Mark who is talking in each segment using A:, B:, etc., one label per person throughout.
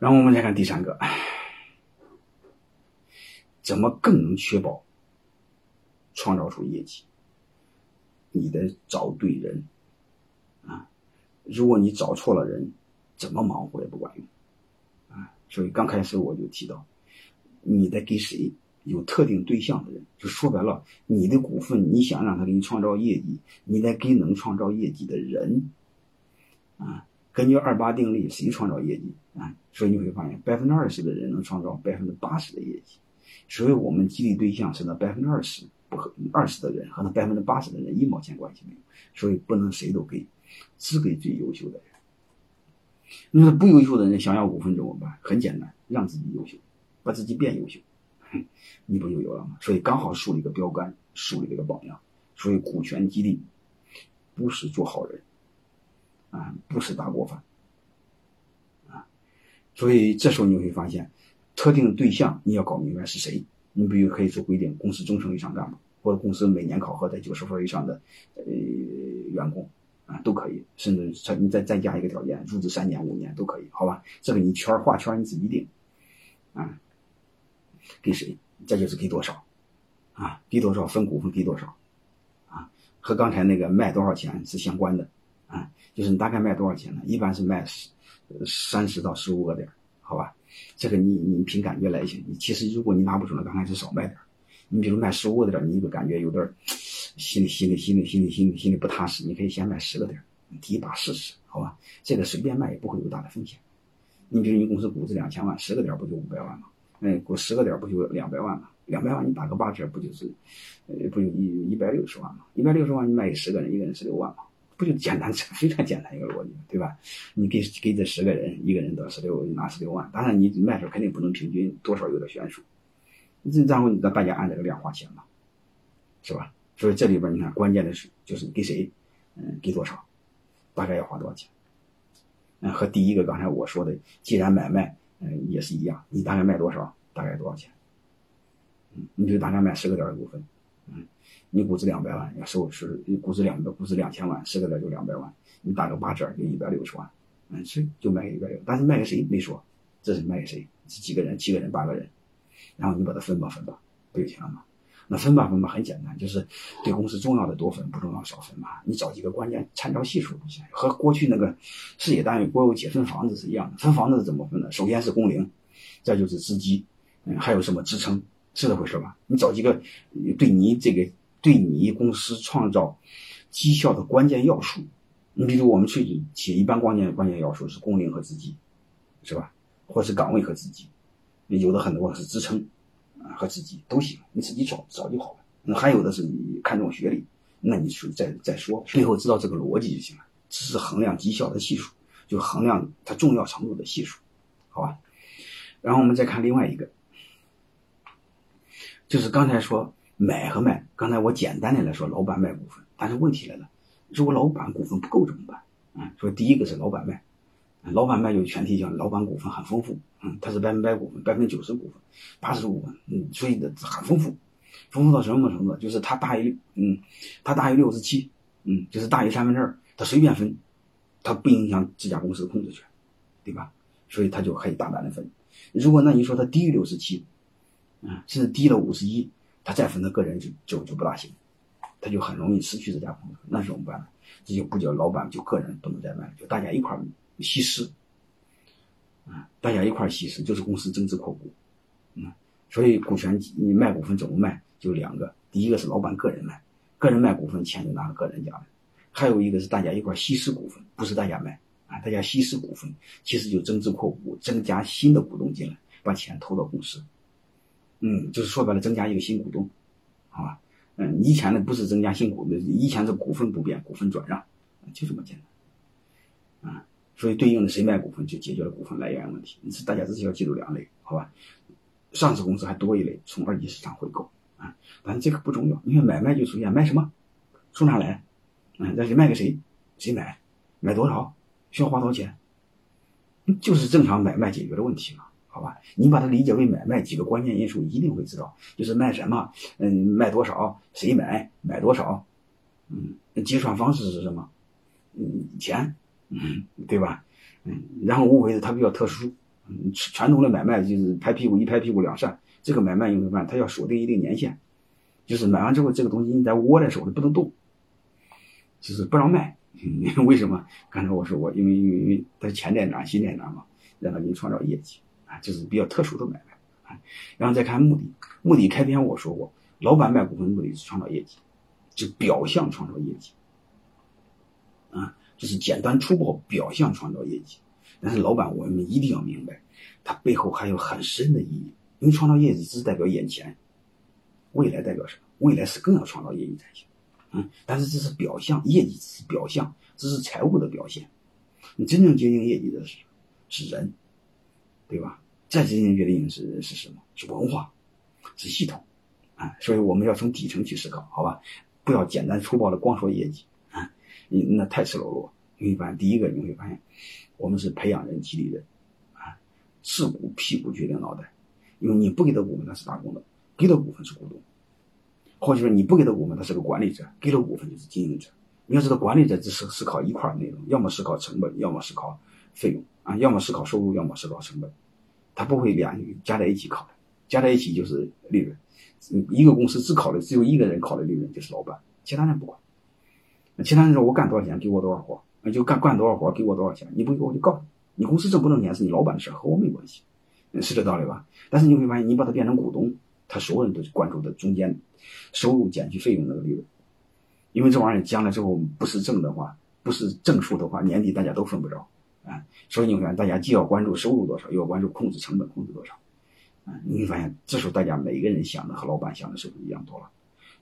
A: 然后我们再看第三个，怎么更能确保创造出业绩？你得找对人啊！如果你找错了人，怎么忙活也不管用啊！所以刚开始我就提到，你得给谁有特定对象的人，就说白了，你的股份你想让他给你创造业绩，你得给能创造业绩的人啊！根据二八定律，谁创造业绩啊？所以你会发现，百分之二十的人能创造百分之八十的业绩，所以我们激励对象是那百分之二十。不和二十的人和那百分之八十的人一毛钱关系没有，所以不能谁都给，只给最优秀的人。那不优秀的人想要股份怎么办？很简单，让自己优秀，把自己变优秀，你不就有了吗？所以刚好树立一个标杆，树立了个榜样。所以股权激励不是做好人啊，不是大锅饭啊。所以这时候你会发现，特定对象你要搞明白是谁。你比如可以做规定，公司中层以上干部，或者公司每年考核在九十分以上的呃员工啊，都可以，甚至再你再再加一个条件，入职三年五年都可以，好吧？这个你圈画圈你自己定啊，给谁？这就是给多少啊？给多少分股份给多少啊？和刚才那个卖多少钱是相关的啊？就是你大概卖多少钱呢？一般是卖十三十到十五个点，好吧？这个你你凭感觉来行，你其实如果你拿不准了，刚开始少卖点你比如卖十五个点你就感觉有点心里心里心里心里心里心里不踏实，你可以先卖十个点你第一把试试，好吧？这个随便卖也不会有大的风险。你比如你公司估值两千万，十个点不就五百万吗？那，估十个点不就两百万吗？两百万你打个八折不就是，呃，不就一一百六十万吗？一百六十万你卖给十个人，一个人十六万吗？不就简单，非常简单一个逻辑，对吧？你给给这十个人，一个人得十六，拿十六万。当然，你卖的时候肯定不能平均，多少有点悬殊。这然后你让大家按这个量花钱嘛，是吧？所以这里边你看，关键的是就是给谁，嗯，给多少，大概要花多少钱。嗯，和第一个刚才我说的，既然买卖，嗯，也是一样，你大概卖多少，大概多少钱？嗯，你就大概卖十个点的股份，嗯。你估值两百万，要收是你估值两百，估值两千万，十个点就两百万，你打个八折就一百六十万，嗯，是就卖给一百六，但是卖给谁没说，这是卖给谁？是几个人？七个人、八个人，然后你把它分吧分吧，不就行了吗？那分吧分吧很简单，就是对公司重要的多分，不重要少分嘛。你找几个关键参照系数就行，和过去那个事业单位国有企业分房子是一样的。分房子是怎么分的？首先是工龄，再就是资基，嗯，还有什么支撑，是这回事吧？你找几个对你这个。对你公司创造绩效的关键要素，你比如我们去写一般关键关键要素是工龄和资级，是吧？或是岗位和资级，有的很多是支撑啊和资级都行，你自己找找就好了。那还有的是你看重学历，那你去再再说，最后知道这个逻辑就行了。这是衡量绩效的系数，就衡量它重要程度的系数，好吧？然后我们再看另外一个，就是刚才说。买和卖，刚才我简单的来说，老板卖股份，但是问题来了，如果老板股份不够怎么办？啊嗯，说第一个是老板卖，老板卖就前提讲老板股份很丰富，嗯，他是百分百股份，百分之九十股份，八十股份，嗯，所以的很丰富，丰富到什么程度？就是他大于，嗯，他大于六十七，嗯，就是大于三分之二，他随便分，他不影响这家公司的控制权，对吧？所以他就可以大胆的分。如果那你说他低于六十七，嗯，甚至低了五十一。他再分，他个人就就就不大行，他就很容易失去这家公司，那怎么办呢？这就不叫老板，就个人不能再卖了，就大家一块稀释，啊，大家一块稀释，就是公司增资扩股，嗯，所以股权你卖股份怎么卖？就两个，第一个是老板个人卖，个人卖股份钱就拿个人家的，还有一个是大家一块稀释股份，不是大家卖啊，大家稀释股份，其实就增资扩股，增加新的股东进来，把钱投到公司。嗯，就是说白了，增加一个新股东，好吧？嗯，以前呢不是增加新股，以前是股份不变，股份转让，就这么简单，啊，所以对应的谁卖股份就解决了股份来源问题。是大家只需要记住两类，好吧？上市公司还多一类，从二级市场回购啊，但是这个不重要，因为买卖就出现卖什么，从哪来？嗯，那是卖给谁？谁买？买多少？需要花多少钱？就是正常买卖解决的问题嘛。好吧，你把它理解为买卖，几个关键因素一定会知道，就是卖什么，嗯，卖多少，谁买，买多少，嗯，结算方式是什么，嗯，钱，嗯，对吧，嗯，然后无非是它比较特殊，嗯，传统的买卖就是拍屁股一拍屁股两扇，这个买卖你会发现它要锁定一定年限，就是买完之后这个东西你得握在手里不能动，就是不让卖。为什么？刚才我说过，因为因为因为它钱在哪，心在哪嘛，让他给你创造业绩啊，这是比较特殊的买卖啊。然后再看目的，目的开篇我说过，老板卖股份目的是创造业绩，就表象创造业绩啊，就是简单粗暴表象创造业绩。但是老板我们一定要明白，它背后还有很深的意义。因为创造业绩只是代表眼前，未来代表什么？未来是更要创造业绩才行。嗯，但是这是表象，业绩只是表象，这是财务的表现。你真正决定业绩的是是人，对吧？再进行决定是是什么？是文化，是系统啊！所以我们要从底层去思考，好吧？不要简单粗暴的光说业绩啊，你那太赤裸裸。你会发现，第一个你会发现，我们是培养人、激励人啊，是股屁股决定脑袋，因为你不给他股份，他是打工的；给他股份是股东。或者说你不给他股份，他是个管理者；给了股份就是经营者。你要知道，管理者只是思考一块内容，要么思考成本，要么思考费用啊，要么思考收入，要么思考成本。他不会两加在一起考的，加在一起就是利润。一个公司只考虑只有一个人考虑利润，就是老板，其他人不管。其他人说我干多少钱，给我多少活，那就干干多少活，给我多少钱。你不给我就告你，你公司挣不挣钱是你老板的事和我没关系，是这道理吧？但是你会发现，你把它变成股东。他所有人都关注的中间收入减去费用那个利润，因为这玩意儿将来之后不是挣的话，不是正数的话，年底大家都分不着啊。所以你会发现，大家既要关注收入多少，又要关注控制成本控制多少啊。你会发现，这时候大家每个人想的和老板想的是不是一样多了？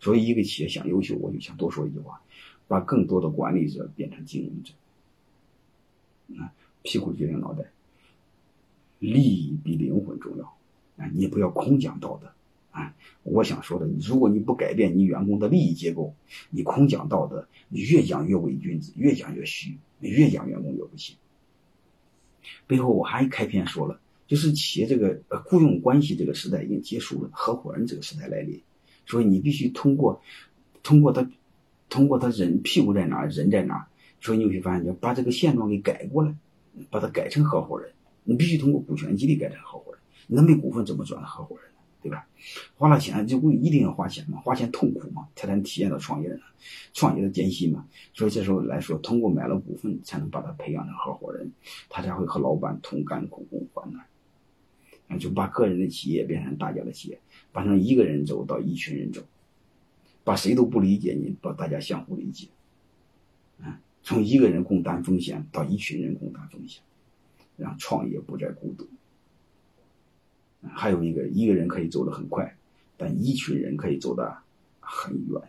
A: 所以一个企业想优秀，我就想多说一句话：把更多的管理者变成经营者。啊，屁股决定脑袋，利益比灵魂重要啊！你不要空讲道德。啊，我想说的，如果你不改变你员工的利益结构，你空讲道德，你越讲越伪君子，越讲越虚，越讲员工越不行。背后我还开篇说了，就是企业这个呃雇佣关系这个时代已经结束了，合伙人这个时代来临，所以你必须通过通过他通过他人屁股在哪人在哪，所以你会发现，要把这个现状给改过来，把它改成合伙人，你必须通过股权激励改成合伙人，那没股份怎么转合伙人？对吧？花了钱就不一定要花钱嘛，花钱痛苦嘛，才能体验到创业的创业的艰辛嘛。所以这时候来说，通过买了股份，才能把他培养成合伙人，他才会和老板同甘苦共患难。啊，就把个人的企业变成大家的企业，把成一个人走到一群人走，把谁都不理解你，把大家相互理解。啊，从一个人共担风险到一群人共担风险，让创业不再孤独。还有一个，一个人可以走得很快，但一群人可以走得很远。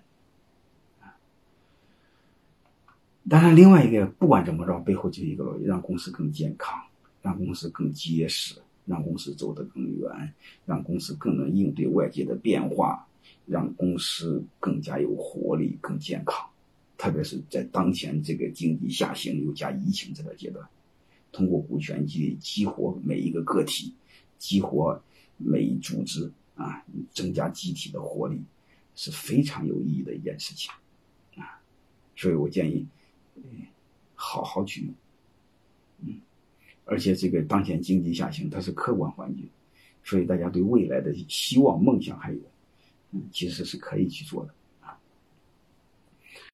A: 当然，另外一个，不管怎么着，背后就一个逻辑：让公司更健康，让公司更结实，让公司走得更远，让公司更能应对外界的变化，让公司更加有活力、更健康。特别是在当前这个经济下行又加疫情这个阶段，通过股权激励激活每一个个体。激活每一组织啊，增加集体的活力，是非常有意义的一件事情啊。所以我建议，好好去用。嗯，而且这个当前经济下行，它是客观环境，所以大家对未来的希望、梦想还有，嗯，其实是可以去做的。